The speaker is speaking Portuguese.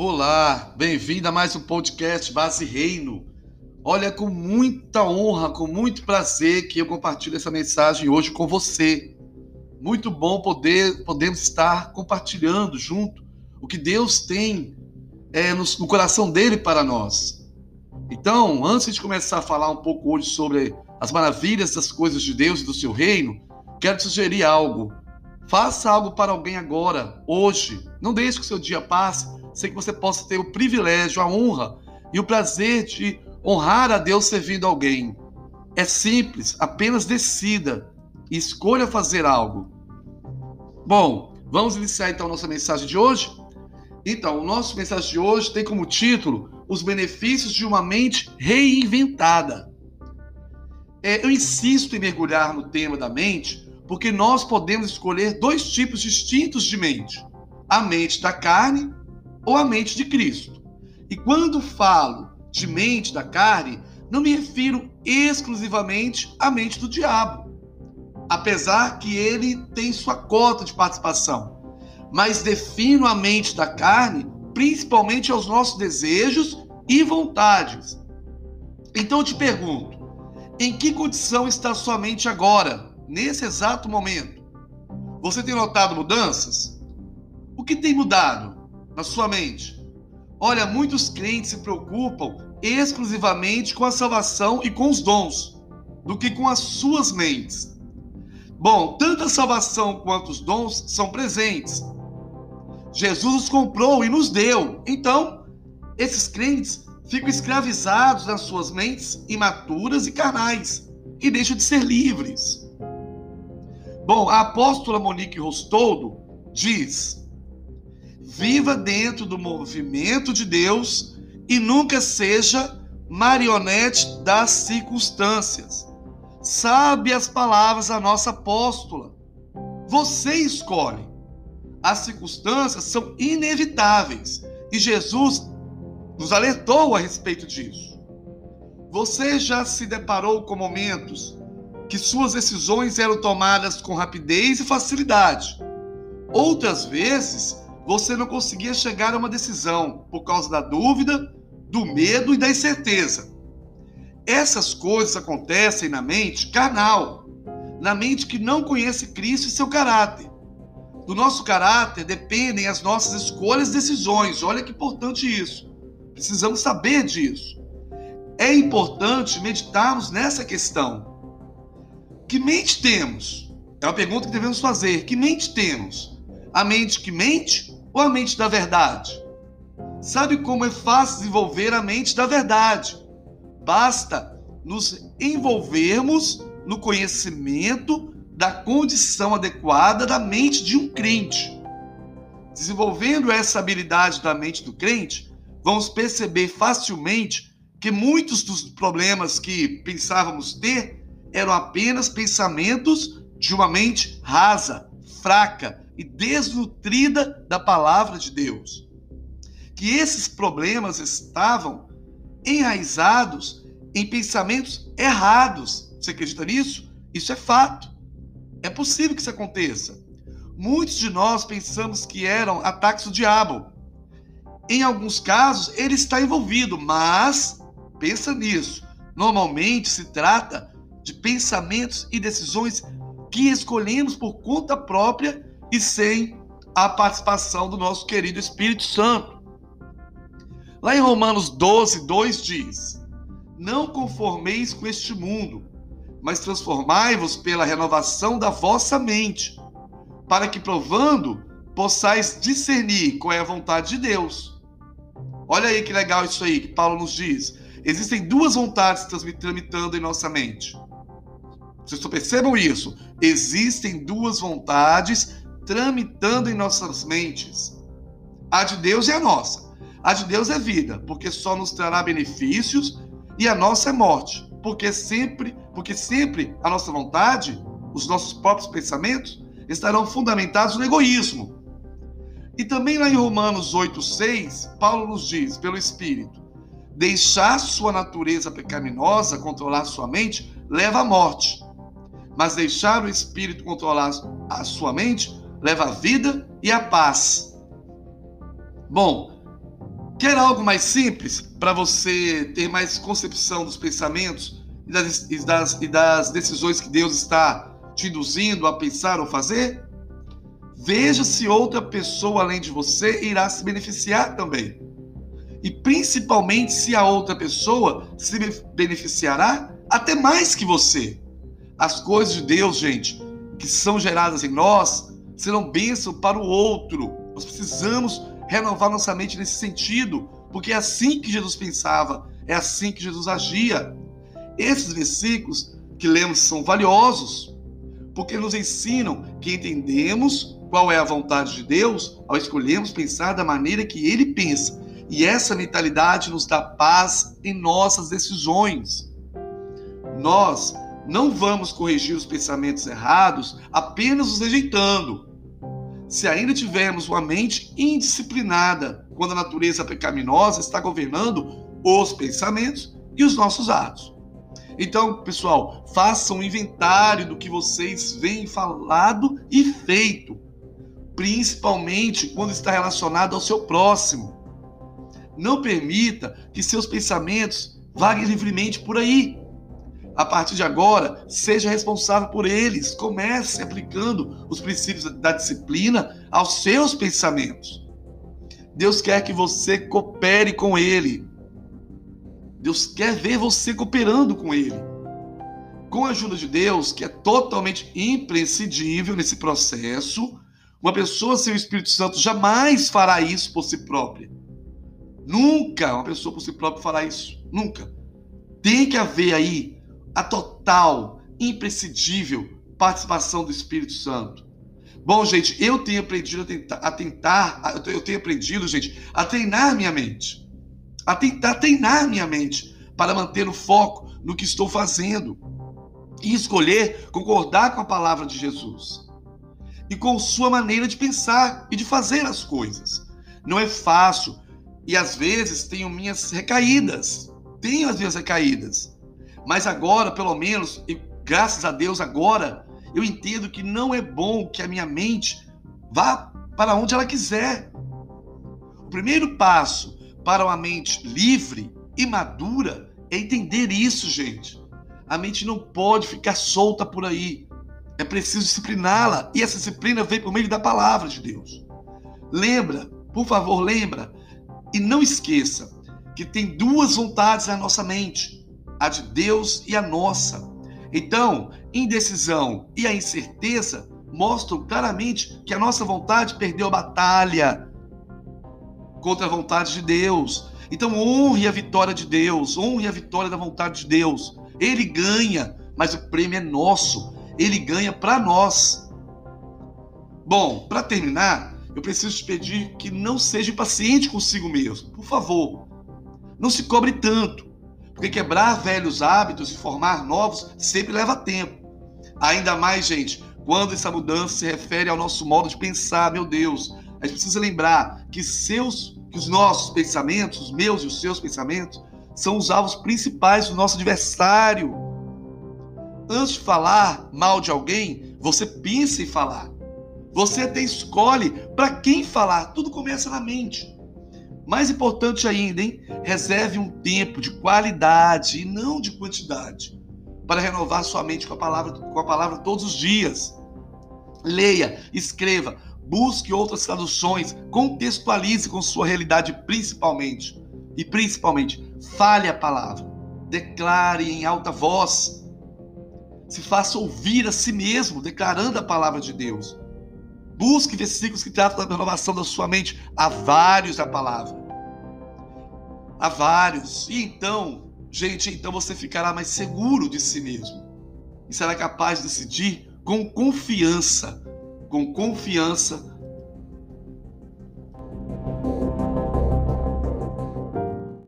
Olá, bem-vindo a mais um podcast Base Reino. Olha, com muita honra, com muito prazer que eu compartilho essa mensagem hoje com você. Muito bom poder podemos estar compartilhando junto o que Deus tem é, no, no coração dele para nós. Então, antes de começar a falar um pouco hoje sobre as maravilhas das coisas de Deus e do seu reino, quero te sugerir algo. Faça algo para alguém agora, hoje. Não deixe que o seu dia passe sem que você possa ter o privilégio, a honra e o prazer de honrar a Deus servindo alguém. É simples, apenas decida e escolha fazer algo. Bom, vamos iniciar então nossa mensagem de hoje? Então, o nosso mensagem de hoje tem como título Os benefícios de uma mente reinventada. É, eu insisto em mergulhar no tema da mente porque nós podemos escolher dois tipos distintos de mente: a mente da carne ou a mente de Cristo. E quando falo de mente da carne, não me refiro exclusivamente à mente do diabo, apesar que ele tem sua cota de participação, mas defino a mente da carne principalmente aos nossos desejos e vontades. Então eu te pergunto, em que condição está sua mente agora, nesse exato momento? Você tem notado mudanças? O que tem mudado? na sua mente. Olha, muitos crentes se preocupam exclusivamente com a salvação e com os dons, do que com as suas mentes. Bom, tanto a salvação quanto os dons são presentes. Jesus os comprou e nos deu. Então, esses crentes ficam escravizados nas suas mentes imaturas e carnais e deixam de ser livres. Bom, a apóstola Monique Rostoldo diz: viva dentro do movimento de Deus e nunca seja marionete das circunstâncias. Sabe as palavras da nossa apóstola. Você escolhe. As circunstâncias são inevitáveis e Jesus nos alertou a respeito disso. Você já se deparou com momentos que suas decisões eram tomadas com rapidez e facilidade. Outras vezes, você não conseguia chegar a uma decisão por causa da dúvida, do medo e da incerteza. Essas coisas acontecem na mente carnal, na mente que não conhece Cristo e seu caráter. Do nosso caráter dependem as nossas escolhas e decisões. Olha que importante isso. Precisamos saber disso. É importante meditarmos nessa questão. Que mente temos? É uma pergunta que devemos fazer. Que mente temos? A mente que mente ou a mente da verdade? Sabe como é fácil desenvolver a mente da verdade? Basta nos envolvermos no conhecimento da condição adequada da mente de um crente. Desenvolvendo essa habilidade da mente do crente, vamos perceber facilmente que muitos dos problemas que pensávamos ter eram apenas pensamentos de uma mente rasa, fraca, e desnutrida da palavra de Deus. Que esses problemas estavam enraizados em pensamentos errados. Você acredita nisso? Isso é fato. É possível que isso aconteça. Muitos de nós pensamos que eram ataques do diabo. Em alguns casos, ele está envolvido, mas pensa nisso. Normalmente se trata de pensamentos e decisões que escolhemos por conta própria e sem a participação do nosso querido Espírito Santo. Lá em Romanos 12, 2 diz: Não conformeis com este mundo, mas transformai-vos pela renovação da vossa mente, para que provando possais discernir qual é a vontade de Deus. Olha aí que legal isso aí que Paulo nos diz. Existem duas vontades tramitando em nossa mente. Vocês percebam isso? Existem duas vontades tramitando em nossas mentes. A de Deus é a nossa. A de Deus é vida, porque só nos trará benefícios, e a nossa é morte, porque sempre, porque sempre a nossa vontade, os nossos próprios pensamentos estarão fundamentados no egoísmo. E também lá em Romanos 8:6, Paulo nos diz, pelo espírito, deixar sua natureza pecaminosa controlar sua mente leva à morte. Mas deixar o espírito controlar a sua mente leva a vida e a paz. Bom, Quer algo mais simples para você ter mais concepção dos pensamentos e das, e, das, e das decisões que Deus está te induzindo a pensar ou fazer? Veja se outra pessoa além de você irá se beneficiar também. E principalmente se a outra pessoa se beneficiará até mais que você. As coisas de Deus, gente, que são geradas em nós, serão bênção para o outro. Nós precisamos renovar nossa mente nesse sentido, porque é assim que Jesus pensava, é assim que Jesus agia. Esses versículos que lemos são valiosos, porque nos ensinam que entendemos qual é a vontade de Deus ao escolhermos pensar da maneira que ele pensa. E essa mentalidade nos dá paz em nossas decisões. Nós não vamos corrigir os pensamentos errados apenas os rejeitando se ainda tivermos uma mente indisciplinada, quando a natureza pecaminosa está governando os pensamentos e os nossos atos. Então, pessoal, façam um inventário do que vocês vêm falado e feito, principalmente quando está relacionado ao seu próximo. Não permita que seus pensamentos vaguem livremente por aí. A partir de agora, seja responsável por eles. Comece aplicando os princípios da disciplina aos seus pensamentos. Deus quer que você coopere com Ele. Deus quer ver você cooperando com Ele. Com a ajuda de Deus, que é totalmente imprescindível nesse processo, uma pessoa sem o Espírito Santo jamais fará isso por si própria. Nunca uma pessoa por si própria fará isso. Nunca. Tem que haver aí a total, imprescindível participação do Espírito Santo. Bom, gente, eu tenho aprendido a tentar, a tentar, eu tenho aprendido, gente, a treinar minha mente. A tentar treinar minha mente para manter o foco no que estou fazendo e escolher concordar com a palavra de Jesus e com sua maneira de pensar e de fazer as coisas. Não é fácil e às vezes tenho minhas recaídas. Tenho as minhas recaídas. Mas agora, pelo menos, e graças a Deus, agora, eu entendo que não é bom que a minha mente vá para onde ela quiser. O primeiro passo para uma mente livre e madura é entender isso, gente. A mente não pode ficar solta por aí. É preciso discipliná-la. E essa disciplina vem por meio da palavra de Deus. Lembra, por favor, lembra. E não esqueça que tem duas vontades na nossa mente a de Deus e a nossa. Então, indecisão e a incerteza mostram claramente que a nossa vontade perdeu a batalha contra a vontade de Deus. Então, honre a vitória de Deus, honre a vitória da vontade de Deus. Ele ganha, mas o prêmio é nosso. Ele ganha para nós. Bom, para terminar, eu preciso te pedir que não seja impaciente consigo mesmo. Por favor, não se cobre tanto. Porque quebrar velhos hábitos e formar novos sempre leva tempo. Ainda mais, gente, quando essa mudança se refere ao nosso modo de pensar, meu Deus. A gente precisa lembrar que seus, que os nossos pensamentos, os meus e os seus pensamentos, são os alvos principais do nosso adversário. Antes de falar mal de alguém, você pensa em falar. Você até escolhe para quem falar. Tudo começa na mente. Mais importante ainda, hein? Reserve um tempo de qualidade e não de quantidade para renovar sua mente com a palavra, com a palavra todos os dias. Leia, escreva, busque outras traduções, contextualize com sua realidade principalmente. E principalmente, fale a palavra. Declare em alta voz. Se faça ouvir a si mesmo, declarando a palavra de Deus. Busque versículos que tratam da renovação da sua mente. Há vários da palavra. Há vários. E então, gente, então você ficará mais seguro de si mesmo. E será capaz de decidir com confiança, com confiança